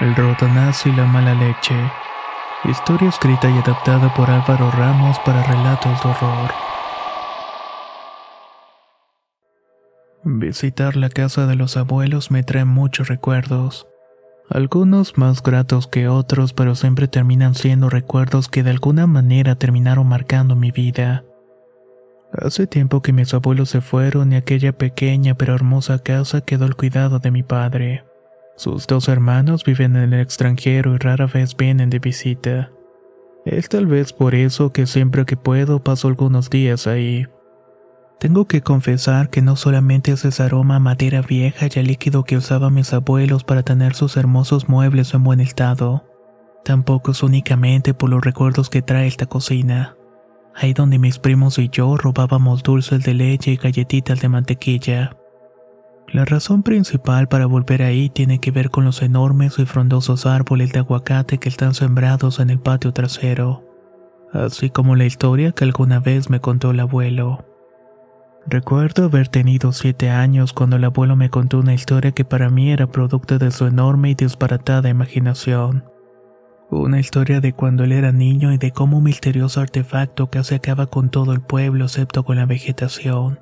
El rotonaz y la mala leche. Historia escrita y adaptada por Álvaro Ramos para relatos de horror. Visitar la casa de los abuelos me trae muchos recuerdos. Algunos más gratos que otros, pero siempre terminan siendo recuerdos que de alguna manera terminaron marcando mi vida. Hace tiempo que mis abuelos se fueron y aquella pequeña pero hermosa casa quedó al cuidado de mi padre. Sus dos hermanos viven en el extranjero y rara vez vienen de visita. Es tal vez por eso que siempre que puedo paso algunos días ahí. Tengo que confesar que no solamente es ese aroma a madera vieja y a líquido que usaban mis abuelos para tener sus hermosos muebles en buen estado. Tampoco es únicamente por los recuerdos que trae esta cocina. Ahí donde mis primos y yo robábamos dulces de leche y galletitas de mantequilla. La razón principal para volver ahí tiene que ver con los enormes y frondosos árboles de aguacate que están sembrados en el patio trasero, así como la historia que alguna vez me contó el abuelo. Recuerdo haber tenido siete años cuando el abuelo me contó una historia que para mí era producto de su enorme y disparatada imaginación. Una historia de cuando él era niño y de cómo un misterioso artefacto casi acaba con todo el pueblo excepto con la vegetación.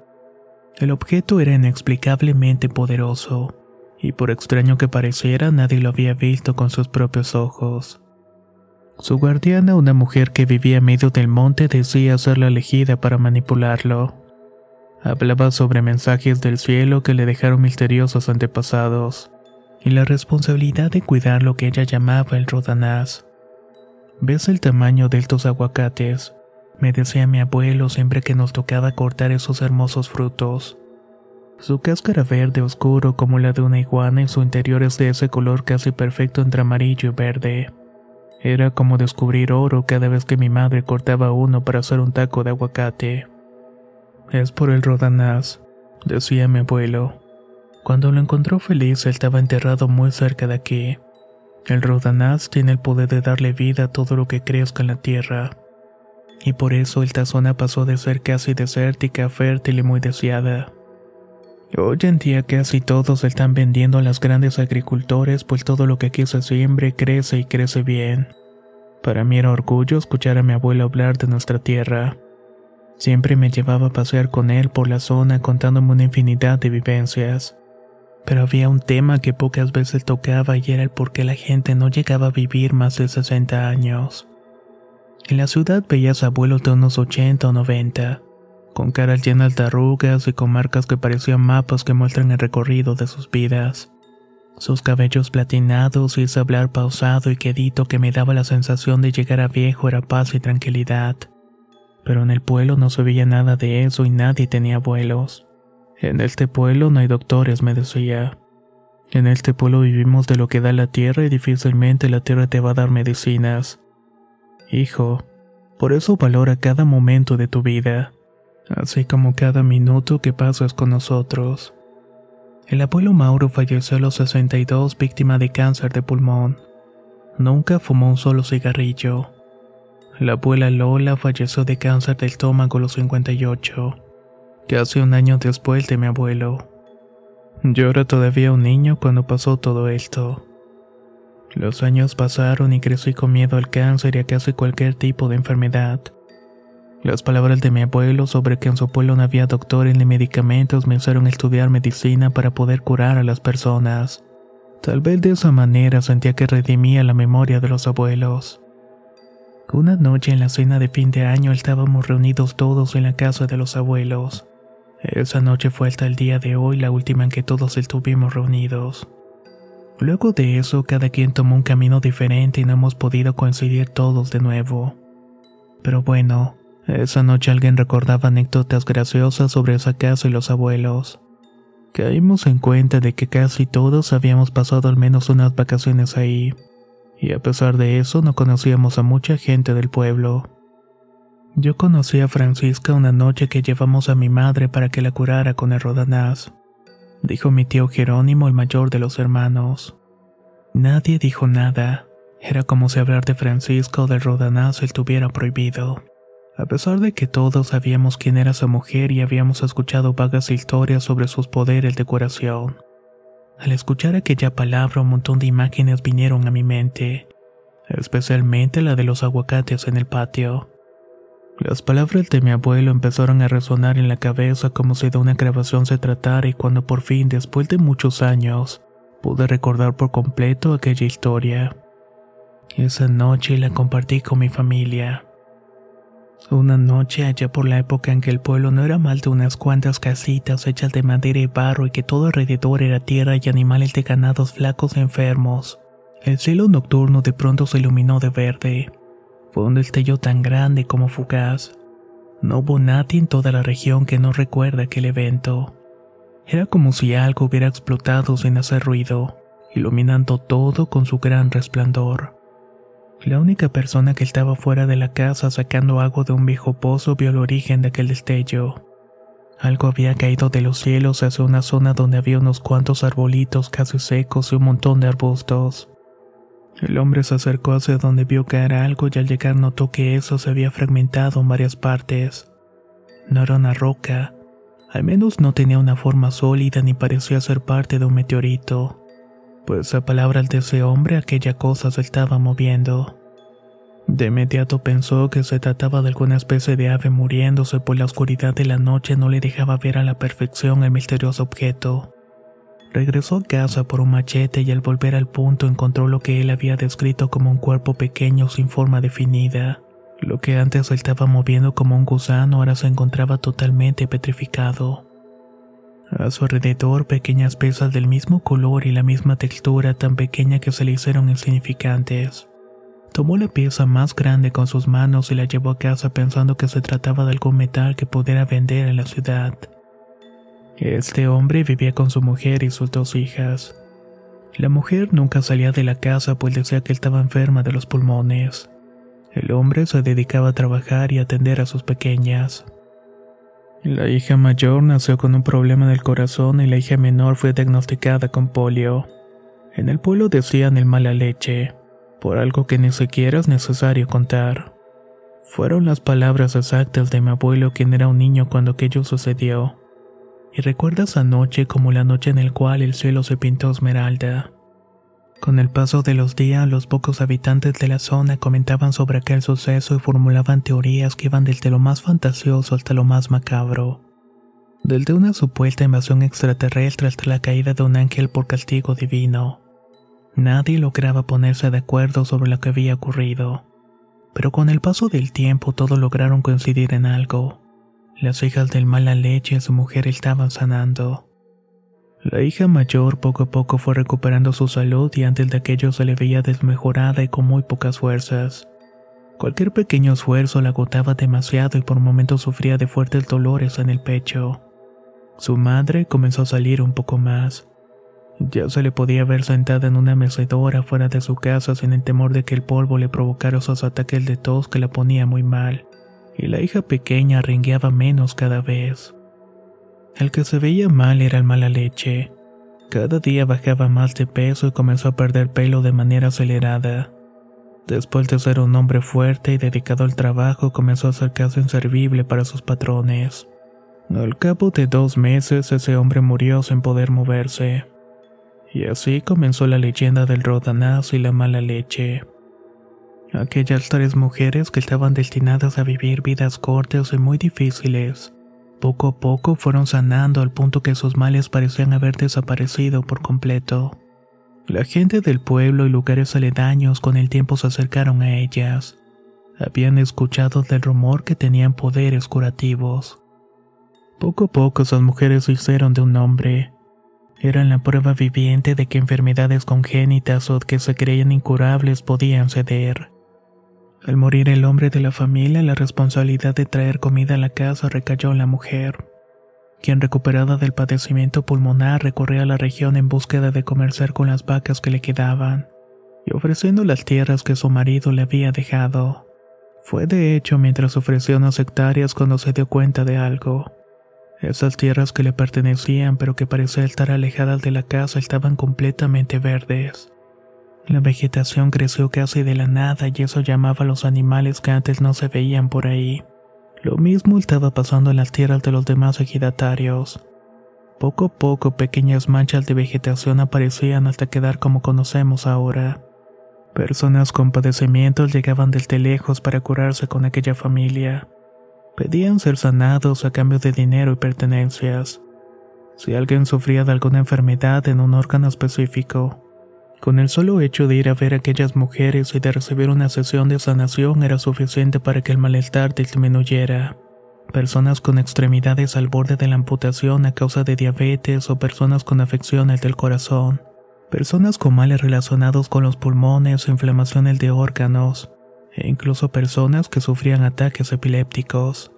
El objeto era inexplicablemente poderoso, y por extraño que pareciera nadie lo había visto con sus propios ojos. Su guardiana, una mujer que vivía en medio del monte, decía ser la elegida para manipularlo. Hablaba sobre mensajes del cielo que le dejaron misteriosos antepasados, y la responsabilidad de cuidar lo que ella llamaba el rodanaz. ¿Ves el tamaño de estos aguacates? Me decía mi abuelo siempre que nos tocaba cortar esos hermosos frutos. Su cáscara verde oscuro como la de una iguana y su interior es de ese color casi perfecto entre amarillo y verde. Era como descubrir oro cada vez que mi madre cortaba uno para hacer un taco de aguacate. Es por el rodanaz, decía mi abuelo. Cuando lo encontró feliz, estaba enterrado muy cerca de aquí. El rodanaz tiene el poder de darle vida a todo lo que crezca en la tierra y por eso esta zona pasó de ser casi desértica, fértil y muy deseada. Hoy en día casi todos están vendiendo a los grandes agricultores pues todo lo que aquí se crece y crece bien. Para mí era orgullo escuchar a mi abuelo hablar de nuestra tierra. Siempre me llevaba a pasear con él por la zona contándome una infinidad de vivencias. Pero había un tema que pocas veces tocaba y era el por qué la gente no llegaba a vivir más de 60 años. En la ciudad veías abuelos de unos 80 o 90, con caras llenas de arrugas y con marcas que parecían mapas que muestran el recorrido de sus vidas. Sus cabellos platinados y ese hablar pausado y quedito que me daba la sensación de llegar a viejo era paz y tranquilidad. Pero en el pueblo no se veía nada de eso y nadie tenía abuelos. En este pueblo no hay doctores, me decía. En este pueblo vivimos de lo que da la tierra y difícilmente la tierra te va a dar medicinas. Hijo, por eso valora cada momento de tu vida, así como cada minuto que pasas con nosotros. El abuelo Mauro falleció a los 62 víctima de cáncer de pulmón. Nunca fumó un solo cigarrillo. La abuela Lola falleció de cáncer de estómago a los 58, casi un año después de mi abuelo. Yo era todavía un niño cuando pasó todo esto. Los años pasaron y crecí con miedo al cáncer y a casi cualquier tipo de enfermedad. Las palabras de mi abuelo sobre que en su pueblo no había doctores ni medicamentos me hicieron estudiar medicina para poder curar a las personas. Tal vez de esa manera sentía que redimía la memoria de los abuelos. Una noche en la cena de fin de año estábamos reunidos todos en la casa de los abuelos. Esa noche fue hasta el día de hoy la última en que todos estuvimos reunidos. Luego de eso, cada quien tomó un camino diferente y no hemos podido coincidir todos de nuevo. Pero bueno, esa noche alguien recordaba anécdotas graciosas sobre esa casa y los abuelos. Caímos en cuenta de que casi todos habíamos pasado al menos unas vacaciones ahí, y a pesar de eso no conocíamos a mucha gente del pueblo. Yo conocí a Francisca una noche que llevamos a mi madre para que la curara con el rodanaz, dijo mi tío Jerónimo, el mayor de los hermanos. Nadie dijo nada, era como si hablar de Francisca o del rodanaz estuviera prohibido. A pesar de que todos sabíamos quién era esa mujer y habíamos escuchado vagas historias sobre sus poderes de curación. Al escuchar aquella palabra un montón de imágenes vinieron a mi mente, especialmente la de los aguacates en el patio. Las palabras de mi abuelo empezaron a resonar en la cabeza como si de una grabación se tratara y cuando por fin, después de muchos años, pude recordar por completo aquella historia. Esa noche la compartí con mi familia. Una noche allá por la época en que el pueblo no era más de unas cuantas casitas hechas de madera y barro y que todo alrededor era tierra y animales de ganados flacos e enfermos, el cielo nocturno de pronto se iluminó de verde. Fue un destello tan grande como fugaz. No hubo nadie en toda la región que no recuerde aquel evento. Era como si algo hubiera explotado sin hacer ruido, iluminando todo con su gran resplandor. La única persona que estaba fuera de la casa sacando agua de un viejo pozo vio el origen de aquel destello. Algo había caído de los cielos hacia una zona donde había unos cuantos arbolitos casi secos y un montón de arbustos. El hombre se acercó hacia donde vio caer algo y al llegar notó que eso se había fragmentado en varias partes. No era una roca, al menos no tenía una forma sólida ni parecía ser parte de un meteorito pues a palabras de ese hombre aquella cosa se estaba moviendo. De inmediato pensó que se trataba de alguna especie de ave muriéndose, pues la oscuridad de la noche no le dejaba ver a la perfección el misterioso objeto. Regresó a casa por un machete y al volver al punto encontró lo que él había descrito como un cuerpo pequeño sin forma definida. Lo que antes se estaba moviendo como un gusano ahora se encontraba totalmente petrificado. A su alrededor pequeñas piezas del mismo color y la misma textura tan pequeña que se le hicieron insignificantes. Tomó la pieza más grande con sus manos y la llevó a casa pensando que se trataba de algún metal que pudiera vender en la ciudad. Este hombre vivía con su mujer y sus dos hijas. La mujer nunca salía de la casa pues decía que estaba enferma de los pulmones. El hombre se dedicaba a trabajar y atender a sus pequeñas. La hija mayor nació con un problema del corazón y la hija menor fue diagnosticada con polio. En el pueblo decían el mala leche, por algo que ni siquiera es necesario contar. Fueron las palabras exactas de mi abuelo quien era un niño cuando aquello sucedió. Y recuerda esa noche como la noche en la cual el cielo se pintó esmeralda. Con el paso de los días, los pocos habitantes de la zona comentaban sobre aquel suceso y formulaban teorías que iban desde lo más fantasioso hasta lo más macabro. Desde una supuesta invasión extraterrestre hasta la caída de un ángel por castigo divino. Nadie lograba ponerse de acuerdo sobre lo que había ocurrido. Pero con el paso del tiempo todos lograron coincidir en algo. Las hijas del mala leche y su mujer estaban sanando. La hija mayor poco a poco fue recuperando su salud y antes de aquello se le veía desmejorada y con muy pocas fuerzas. Cualquier pequeño esfuerzo la agotaba demasiado y por momentos sufría de fuertes dolores en el pecho. Su madre comenzó a salir un poco más. Ya se le podía ver sentada en una mecedora fuera de su casa sin el temor de que el polvo le provocara esos ataques de tos que la ponía muy mal, y la hija pequeña rengueaba menos cada vez. El que se veía mal era el mala leche. Cada día bajaba más de peso y comenzó a perder pelo de manera acelerada. Después de ser un hombre fuerte y dedicado al trabajo, comenzó a ser casi inservible para sus patrones. Al cabo de dos meses, ese hombre murió sin poder moverse. Y así comenzó la leyenda del rodanaz y la mala leche. Aquellas tres mujeres que estaban destinadas a vivir vidas cortas y muy difíciles, poco a poco fueron sanando al punto que sus males parecían haber desaparecido por completo. La gente del pueblo y lugares aledaños con el tiempo se acercaron a ellas. Habían escuchado del rumor que tenían poderes curativos. Poco a poco esas mujeres se hicieron de un nombre. Eran la prueba viviente de que enfermedades congénitas o que se creían incurables podían ceder. Al morir el hombre de la familia, la responsabilidad de traer comida a la casa recayó en la mujer quien recuperada del padecimiento pulmonar recorría la región en búsqueda de comerciar con las vacas que le quedaban, y ofreciendo las tierras que su marido le había dejado. Fue de hecho mientras ofreció unas hectáreas cuando se dio cuenta de algo. Esas tierras que le pertenecían pero que parecían estar alejadas de la casa estaban completamente verdes. La vegetación creció casi de la nada y eso llamaba a los animales que antes no se veían por ahí. Lo mismo estaba pasando en las tierras de los demás ejidatarios. Poco a poco pequeñas manchas de vegetación aparecían hasta quedar como conocemos ahora. Personas con padecimientos llegaban desde lejos para curarse con aquella familia. Pedían ser sanados a cambio de dinero y pertenencias. Si alguien sufría de alguna enfermedad en un órgano específico, con el solo hecho de ir a ver a aquellas mujeres y de recibir una sesión de sanación era suficiente para que el malestar disminuyera. Personas con extremidades al borde de la amputación a causa de diabetes o personas con afecciones del corazón. Personas con males relacionados con los pulmones o inflamaciones de órganos. E incluso personas que sufrían ataques epilépticos.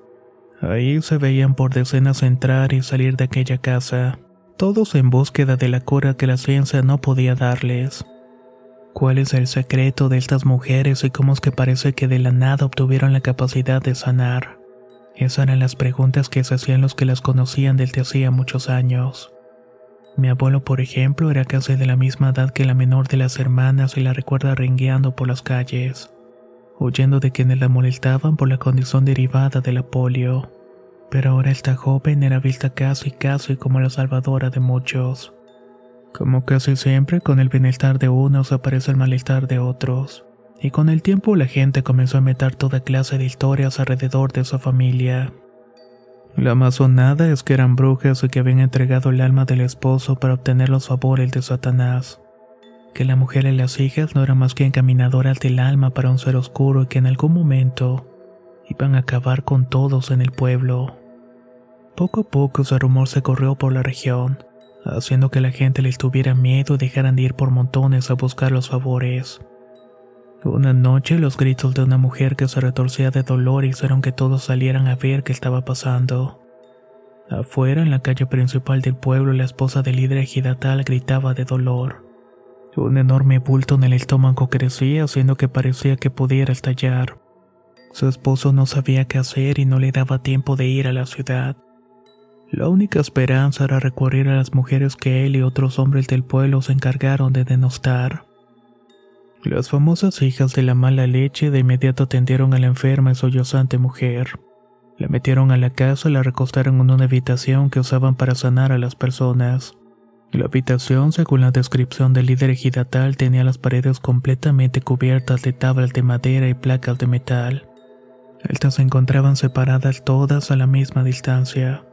Ahí se veían por decenas entrar y salir de aquella casa todos en búsqueda de la cura que la ciencia no podía darles. ¿Cuál es el secreto de estas mujeres y cómo es que parece que de la nada obtuvieron la capacidad de sanar? Esas eran las preguntas que se hacían los que las conocían desde hacía muchos años. Mi abuelo, por ejemplo, era casi de la misma edad que la menor de las hermanas y la recuerda rengueando por las calles, huyendo de quienes la molestaban por la condición derivada de la polio pero ahora esta joven era vista casi casi como la salvadora de muchos. Como casi siempre, con el bienestar de unos aparece el malestar de otros, y con el tiempo la gente comenzó a meter toda clase de historias alrededor de su familia. La más sonada es que eran brujas y que habían entregado el alma del esposo para obtener los favores de Satanás. Que la mujer y las hijas no eran más que encaminadoras del alma para un ser oscuro y que en algún momento iban a acabar con todos en el pueblo. Poco a poco ese rumor se corrió por la región, haciendo que la gente les tuviera miedo y dejaran de ir por montones a buscar los favores. Una noche los gritos de una mujer que se retorcía de dolor hicieron que todos salieran a ver qué estaba pasando. Afuera, en la calle principal del pueblo, la esposa del líder ejidatal gritaba de dolor. Un enorme bulto en el estómago crecía, haciendo que parecía que pudiera estallar. Su esposo no sabía qué hacer y no le daba tiempo de ir a la ciudad. La única esperanza era recurrir a las mujeres que él y otros hombres del pueblo se encargaron de denostar. Las famosas hijas de la mala leche de inmediato atendieron a la enferma y sollozante mujer. La metieron a la casa y la recostaron en una habitación que usaban para sanar a las personas. La habitación, según la descripción del líder ejidatal, tenía las paredes completamente cubiertas de tablas de madera y placas de metal. Estas se encontraban separadas todas a la misma distancia.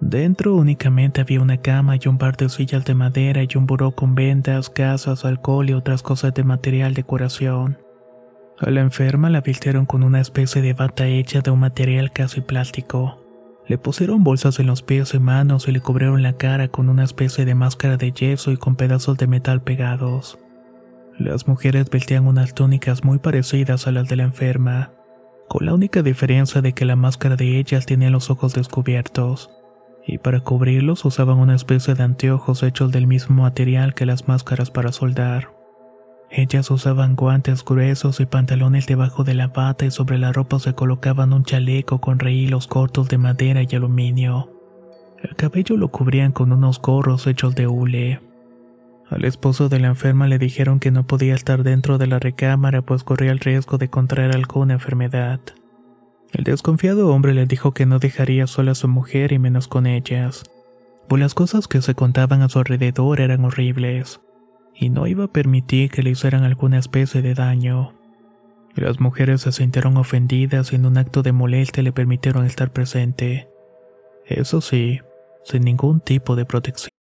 Dentro únicamente había una cama y un par de sillas de madera y un buró con vendas, gasas, alcohol y otras cosas de material de curación. A la enferma la vistieron con una especie de bata hecha de un material casi plástico. Le pusieron bolsas en los pies y manos y le cubrieron la cara con una especie de máscara de yeso y con pedazos de metal pegados. Las mujeres vestían unas túnicas muy parecidas a las de la enferma con la única diferencia de que la máscara de ellas tenía los ojos descubiertos, y para cubrirlos usaban una especie de anteojos hechos del mismo material que las máscaras para soldar. Ellas usaban guantes gruesos y pantalones debajo de la bata y sobre la ropa se colocaban un chaleco con rehilos cortos de madera y aluminio. El cabello lo cubrían con unos gorros hechos de hule. Al esposo de la enferma le dijeron que no podía estar dentro de la recámara pues corría el riesgo de contraer alguna enfermedad. El desconfiado hombre le dijo que no dejaría sola a su mujer y menos con ellas, pues las cosas que se contaban a su alrededor eran horribles, y no iba a permitir que le hicieran alguna especie de daño. Las mujeres se sintieron ofendidas y en un acto de molestia le permitieron estar presente. Eso sí, sin ningún tipo de protección.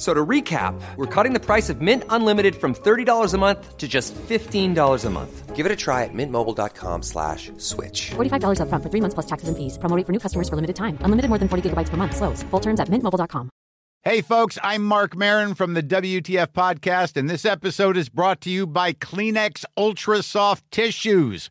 So to recap, we're cutting the price of Mint Unlimited from $30 a month to just $15 a month. Give it a try at mintmobile.com slash switch. $45 upfront for three months plus taxes and fees. Promo for new customers for limited time. Unlimited more than 40 gigabytes per month. Slows. Full terms at mintmobile.com. Hey, folks, I'm Mark Marin from the WTF Podcast, and this episode is brought to you by Kleenex Ultra Soft Tissues,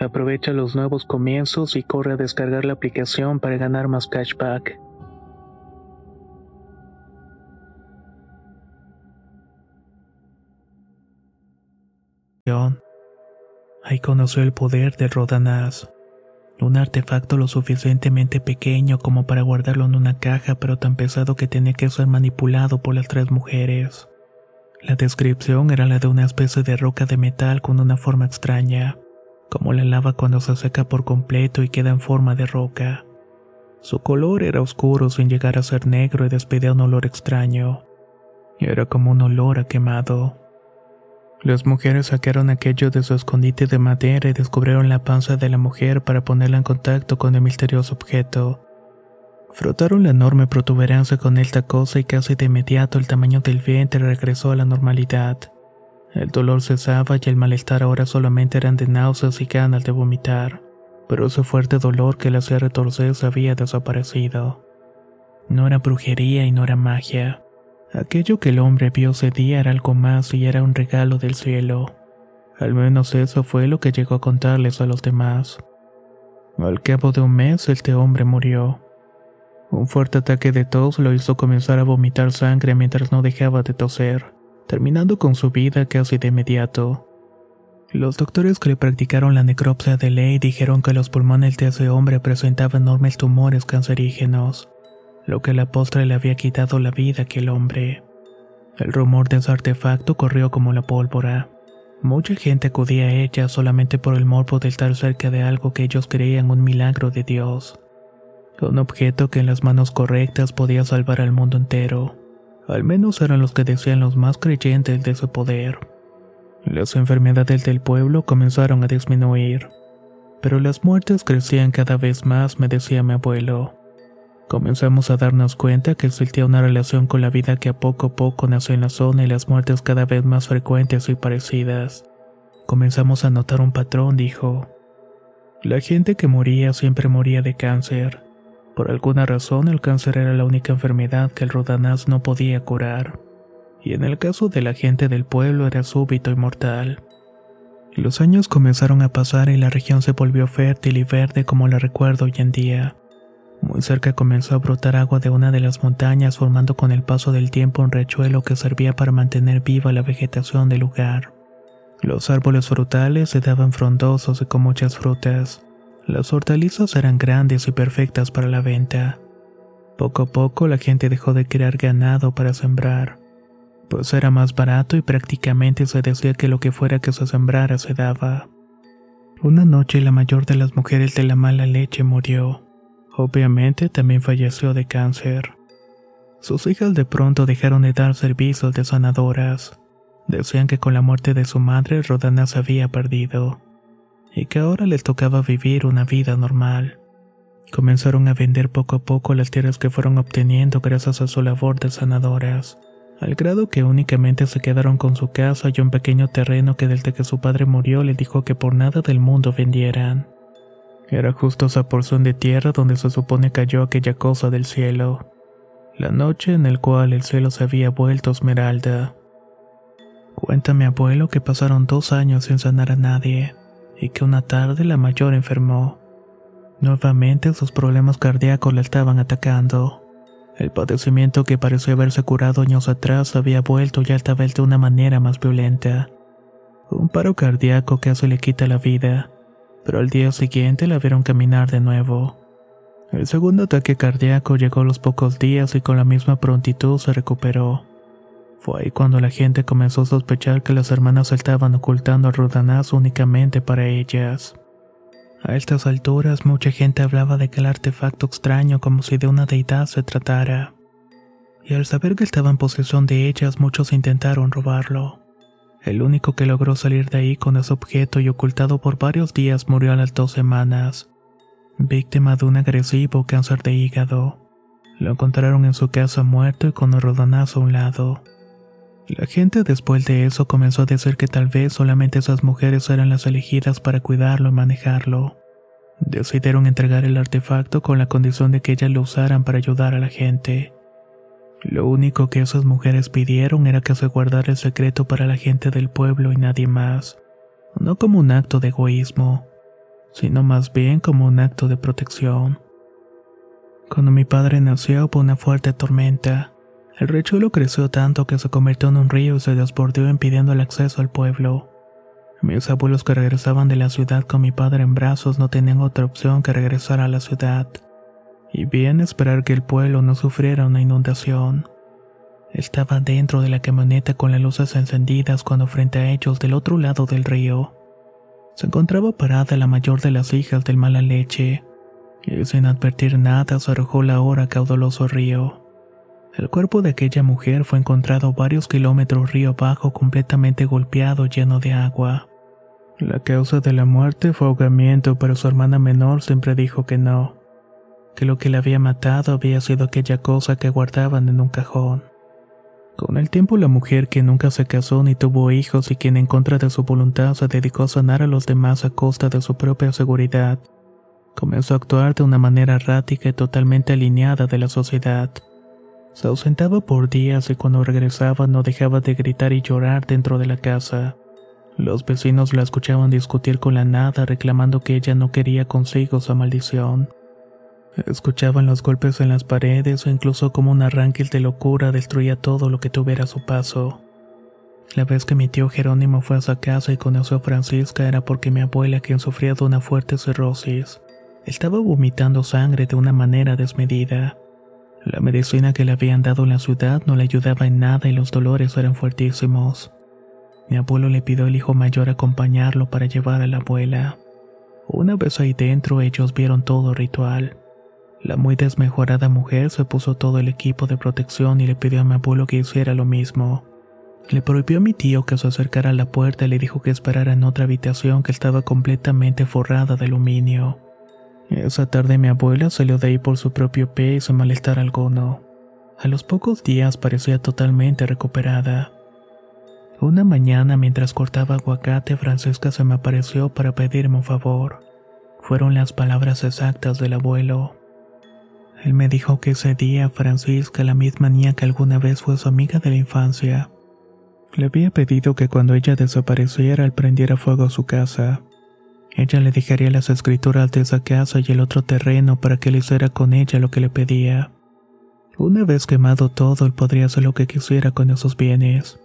Aprovecha los nuevos comienzos y corre a descargar la aplicación para ganar más cashback. Ahí conoció el poder del Rodanaz, un artefacto lo suficientemente pequeño como para guardarlo en una caja, pero tan pesado que tenía que ser manipulado por las tres mujeres. La descripción era la de una especie de roca de metal con una forma extraña como la lava cuando se seca por completo y queda en forma de roca. Su color era oscuro sin llegar a ser negro y despedía un olor extraño. Era como un olor a quemado. Las mujeres sacaron aquello de su escondite de madera y descubrieron la panza de la mujer para ponerla en contacto con el misterioso objeto. Frotaron la enorme protuberancia con esta cosa y casi de inmediato el tamaño del vientre regresó a la normalidad. El dolor cesaba y el malestar ahora solamente eran de náuseas y ganas de vomitar, pero ese fuerte dolor que le hacía retorcerse había desaparecido. No era brujería y no era magia. Aquello que el hombre vio ese día era algo más y era un regalo del cielo. Al menos eso fue lo que llegó a contarles a los demás. Al cabo de un mes este hombre murió. Un fuerte ataque de tos lo hizo comenzar a vomitar sangre mientras no dejaba de toser terminando con su vida casi de inmediato. Los doctores que le practicaron la necropsia de ley dijeron que los pulmones de ese hombre presentaban enormes tumores cancerígenos, lo que a la postre le había quitado la vida a aquel hombre. El rumor de ese artefacto corrió como la pólvora. Mucha gente acudía a ella solamente por el morbo de estar cerca de algo que ellos creían un milagro de Dios. Un objeto que en las manos correctas podía salvar al mundo entero. Al menos eran los que decían los más creyentes de su poder. Las enfermedades del pueblo comenzaron a disminuir, pero las muertes crecían cada vez más, me decía mi abuelo. Comenzamos a darnos cuenta que existía una relación con la vida que a poco a poco nació en la zona y las muertes cada vez más frecuentes y parecidas. Comenzamos a notar un patrón, dijo. La gente que moría siempre moría de cáncer, Por alguna razón el cáncer era la única enfermedad que el Rodanaz no podía curar, y en el caso de la gente del pueblo era súbito y mortal. Los años comenzaron a pasar y la región se volvió fértil y verde como la recuerdo hoy en día. Muy cerca comenzó a brotar agua de una de las montañas formando con el paso del tiempo un riachuelo que servía para mantener viva la vegetación del lugar. Los árboles frutales se daban frondosos y con muchas frutas. Las hortalizas eran grandes y perfectas para la venta. Poco a poco la gente dejó de criar ganado para sembrar, pues era más barato y prácticamente se decía que lo que fuera que se sembrara se daba. Una noche la mayor de las mujeres de la mala leche murió. Obviamente también falleció de cáncer. Sus hijas de pronto dejaron de dar servicios de sanadoras. Decían que con la muerte de su madre Rodana se había perdido y que ahora les tocaba vivir una vida normal. Comenzaron a vender poco a poco las tierras que fueron obteniendo gracias a su labor de sanadoras, al grado que únicamente se quedaron con su casa y un pequeño terreno que desde que su padre murió le dijo que por nada del mundo vendieran. Era justo esa porción de tierra donde se supone cayó aquella cosa del cielo, la noche en el cual el cielo se había vuelto esmeralda. Cuenta mi abuelo que pasaron dos años sin sanar a nadie y que una tarde la mayor enfermó. Nuevamente sus problemas cardíacos la estaban atacando. El padecimiento que pareció haberse curado años atrás había vuelto ya esta vez de una manera más violenta. Un paro cardíaco casi le quita la vida, pero al día siguiente la vieron caminar de nuevo. El segundo ataque cardíaco llegó a los pocos días y con la misma prontitud se recuperó. Fue ahí cuando la gente comenzó a sospechar que las hermanas estaban ocultando al Rodanazo únicamente para ellas. A estas alturas mucha gente hablaba de aquel artefacto extraño como si de una deidad se tratara. Y al saber que estaba en posesión de ellas muchos intentaron robarlo. El único que logró salir de ahí con ese objeto y ocultado por varios días murió a las dos semanas, víctima de un agresivo cáncer de hígado. Lo encontraron en su casa muerto y con el rodanazo a un lado. La gente después de eso comenzó a decir que tal vez solamente esas mujeres eran las elegidas para cuidarlo y manejarlo. Decidieron entregar el artefacto con la condición de que ellas lo usaran para ayudar a la gente. Lo único que esas mujeres pidieron era que se guardara el secreto para la gente del pueblo y nadie más, no como un acto de egoísmo, sino más bien como un acto de protección. Cuando mi padre nació hubo una fuerte tormenta. El riachuelo creció tanto que se convirtió en un río y se desbordó impidiendo el acceso al pueblo. Mis abuelos que regresaban de la ciudad con mi padre en brazos no tenían otra opción que regresar a la ciudad, y bien esperar que el pueblo no sufriera una inundación. Estaba dentro de la camioneta con las luces encendidas cuando frente a ellos del otro lado del río se encontraba parada la mayor de las hijas del mala leche, y sin advertir nada se arrojó la hora caudaloso río. El cuerpo de aquella mujer fue encontrado varios kilómetros río abajo completamente golpeado lleno de agua. La causa de la muerte fue ahogamiento, pero su hermana menor siempre dijo que no, que lo que le había matado había sido aquella cosa que guardaban en un cajón. Con el tiempo la mujer que nunca se casó ni tuvo hijos y quien en contra de su voluntad se dedicó a sanar a los demás a costa de su propia seguridad, comenzó a actuar de una manera errática y totalmente alineada de la sociedad. Se ausentaba por días y cuando regresaba no dejaba de gritar y llorar dentro de la casa. Los vecinos la escuchaban discutir con la nada reclamando que ella no quería consigo su maldición. Escuchaban los golpes en las paredes o incluso como un arranque de locura destruía todo lo que tuviera a su paso. La vez que mi tío Jerónimo fue a su casa y conoció a Francisca era porque mi abuela, quien sufría de una fuerte cirrosis, estaba vomitando sangre de una manera desmedida. La medicina que le habían dado en la ciudad no le ayudaba en nada y los dolores eran fuertísimos. Mi abuelo le pidió al hijo mayor acompañarlo para llevar a la abuela. Una vez ahí dentro ellos vieron todo ritual. La muy desmejorada mujer se puso todo el equipo de protección y le pidió a mi abuelo que hiciera lo mismo. Le prohibió a mi tío que se acercara a la puerta y le dijo que esperara en otra habitación que estaba completamente forrada de aluminio. Esa tarde mi abuela salió de ahí por su propio pie y sin malestar alguno. A los pocos días parecía totalmente recuperada. Una mañana mientras cortaba aguacate Francesca se me apareció para pedirme un favor. Fueron las palabras exactas del abuelo. Él me dijo que ese día Francisca, la misma niña que alguna vez fue su amiga de la infancia, le había pedido que cuando ella desapareciera él prendiera fuego a su casa. Ella le dejaría las escrituras de esa casa y el otro terreno para que él hiciera con ella lo que le pedía. Una vez quemado todo, él podría hacer lo que quisiera con esos bienes.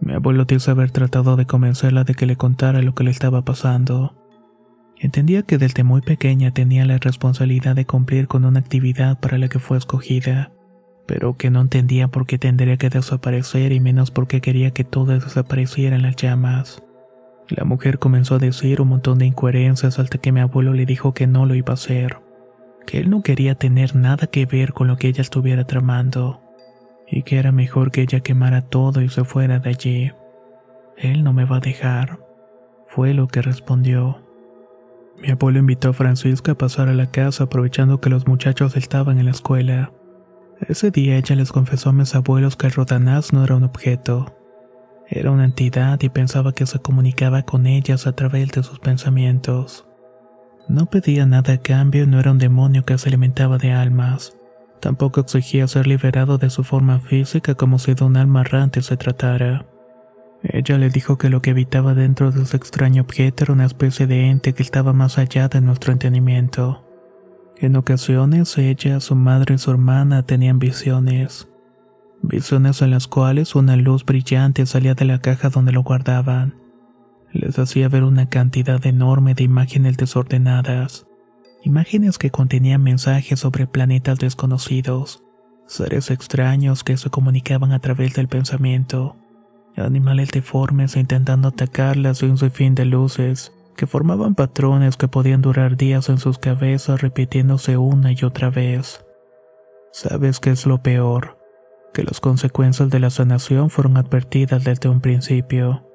Mi abuelo dice haber tratado de convencerla de que le contara lo que le estaba pasando. Entendía que desde muy pequeña tenía la responsabilidad de cumplir con una actividad para la que fue escogida, pero que no entendía por qué tendría que desaparecer y menos por qué quería que todo desapareciera en las llamas. La mujer comenzó a decir un montón de incoherencias hasta que mi abuelo le dijo que no lo iba a hacer, que él no quería tener nada que ver con lo que ella estuviera tramando, y que era mejor que ella quemara todo y se fuera de allí. Él no me va a dejar, fue lo que respondió. Mi abuelo invitó a Francisca a pasar a la casa aprovechando que los muchachos estaban en la escuela. Ese día ella les confesó a mis abuelos que el rodanaz no era un objeto. Era una entidad y pensaba que se comunicaba con ellas a través de sus pensamientos. No pedía nada a cambio no era un demonio que se alimentaba de almas. Tampoco exigía ser liberado de su forma física como si de un alma errante se tratara. Ella le dijo que lo que habitaba dentro de ese extraño objeto era una especie de ente que estaba más allá de nuestro entendimiento. En ocasiones ella, su madre y su hermana tenían visiones. Visiones en las cuales una luz brillante salía de la caja donde lo guardaban. Les hacía ver una cantidad enorme de imágenes desordenadas. Imágenes que contenían mensajes sobre planetas desconocidos, seres extraños que se comunicaban a través del pensamiento animales deformes intentando atacarlas y un sinfín de luces, que formaban patrones que podían durar días en sus cabezas repitiéndose una y otra vez. ¿Sabes qué es lo peor? Que las consecuencias de la sanación fueron advertidas desde un principio.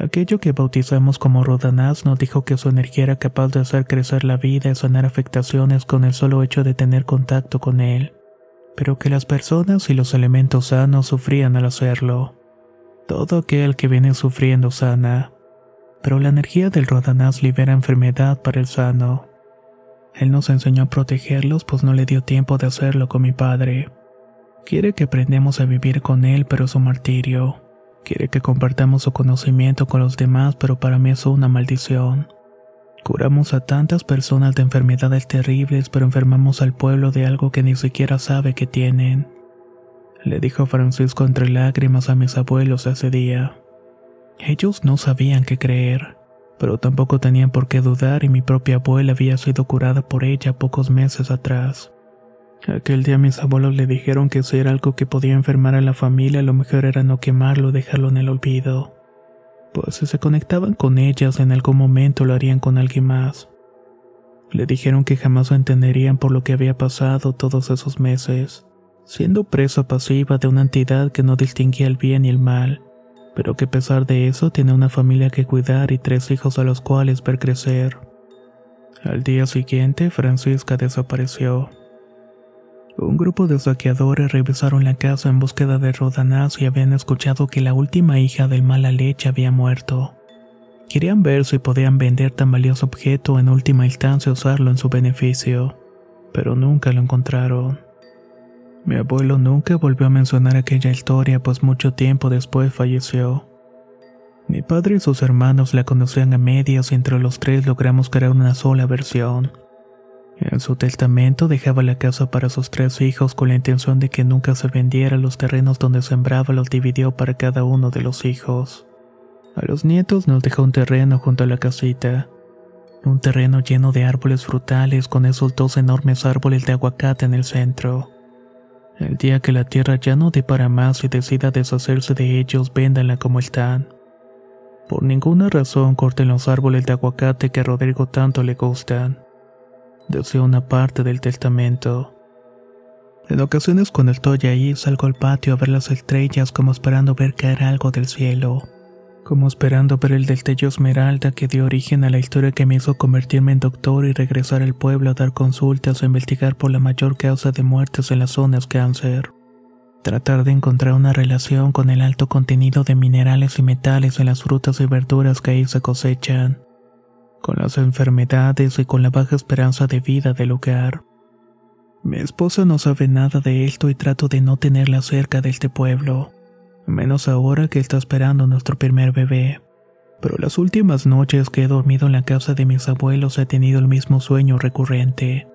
Aquello que bautizamos como Rodanás nos dijo que su energía era capaz de hacer crecer la vida y sanar afectaciones con el solo hecho de tener contacto con él, pero que las personas y los elementos sanos sufrían al hacerlo. Todo aquel que viene sufriendo sana, pero la energía del Rodanás libera enfermedad para el sano. Él nos enseñó a protegerlos pues no le dio tiempo de hacerlo con mi padre. Quiere que aprendamos a vivir con él pero es un martirio. Quiere que compartamos su conocimiento con los demás pero para mí es una maldición. Curamos a tantas personas de enfermedades terribles pero enfermamos al pueblo de algo que ni siquiera sabe que tienen le dijo Francisco entre lágrimas a mis abuelos ese día. Ellos no sabían qué creer, pero tampoco tenían por qué dudar y mi propia abuela había sido curada por ella pocos meses atrás. Aquel día mis abuelos le dijeron que si era algo que podía enfermar a la familia, lo mejor era no quemarlo dejarlo en el olvido. Pues si se conectaban con ellas, en algún momento lo harían con alguien más. Le dijeron que jamás lo entenderían por lo que había pasado todos esos meses siendo presa pasiva de una entidad que no distinguía el bien y el mal, pero que a pesar de eso tiene una familia que cuidar y tres hijos a los cuales ver crecer. Al día siguiente, Francisca desapareció. Un grupo de saqueadores revisaron la casa en búsqueda de Rodanás y habían escuchado que la última hija del mala leche había muerto. Querían ver si podían vender tan valioso objeto en última instancia usarlo en su beneficio, pero nunca lo encontraron. Mi abuelo nunca volvió a mencionar aquella historia, pues mucho tiempo después falleció. Mi padre y sus hermanos la conocían a medias y entre los tres logramos crear una sola versión. En su testamento dejaba la casa para sus tres hijos con la intención de que nunca se vendiera los terrenos donde sembraba los dividió para cada uno de los hijos. A los nietos nos dejó un terreno junto a la casita. Un terreno lleno de árboles frutales con esos dos enormes árboles de aguacate en el centro. El día que la tierra ya no dé para más y decida deshacerse de ellos, véndanla como están. Por ninguna razón corten los árboles de aguacate que a Rodrigo tanto le gustan. Deseo una parte del testamento. En ocasiones cuando estoy ahí salgo al patio a ver las estrellas como esperando ver caer algo del cielo como esperando ver el destello esmeralda que dio origen a la historia que me hizo convertirme en doctor y regresar al pueblo a dar consultas o investigar por la mayor causa de muertes en las zonas cáncer. Tratar de encontrar una relación con el alto contenido de minerales y metales en las frutas y verduras que ahí se cosechan, con las enfermedades y con la baja esperanza de vida del lugar. Mi esposa no sabe nada de esto y trato de no tenerla cerca de este pueblo, menos ahora que está esperando nuestro primer bebé. Pero las últimas noches que he dormido en la casa de mis abuelos he tenido el mismo sueño recurrente.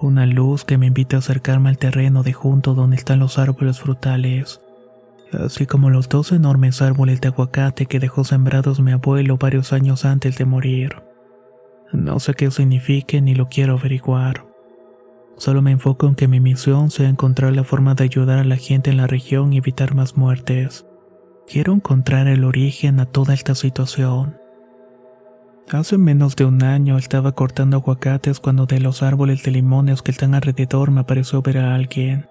Una luz que me invita a acercarme al terreno de junto donde están los árboles frutales, así como los dos enormes árboles de aguacate que dejó sembrados mi abuelo varios años antes de morir. No sé qué signifique ni lo quiero averiguar. Solo me enfoco en que mi misión sea encontrar la forma de ayudar a la gente en la región y evitar más muertes. Quiero encontrar el origen a toda esta situación. Hace menos de un año estaba cortando aguacates cuando de los árboles de limones que están alrededor me pareció ver a alguien.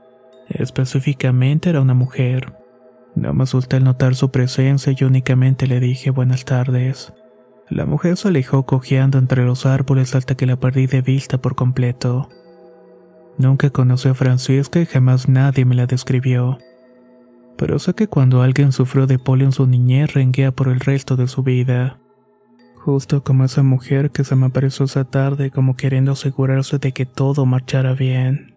Específicamente era una mujer. No me asusté al notar su presencia y únicamente le dije buenas tardes. La mujer se alejó cojeando entre los árboles hasta que la perdí de vista por completo. Nunca conocí a Francisca y jamás nadie me la describió. Pero sé que cuando alguien sufrió de polio en su niñez renguea por el resto de su vida. Justo como esa mujer que se me apareció esa tarde como queriendo asegurarse de que todo marchara bien.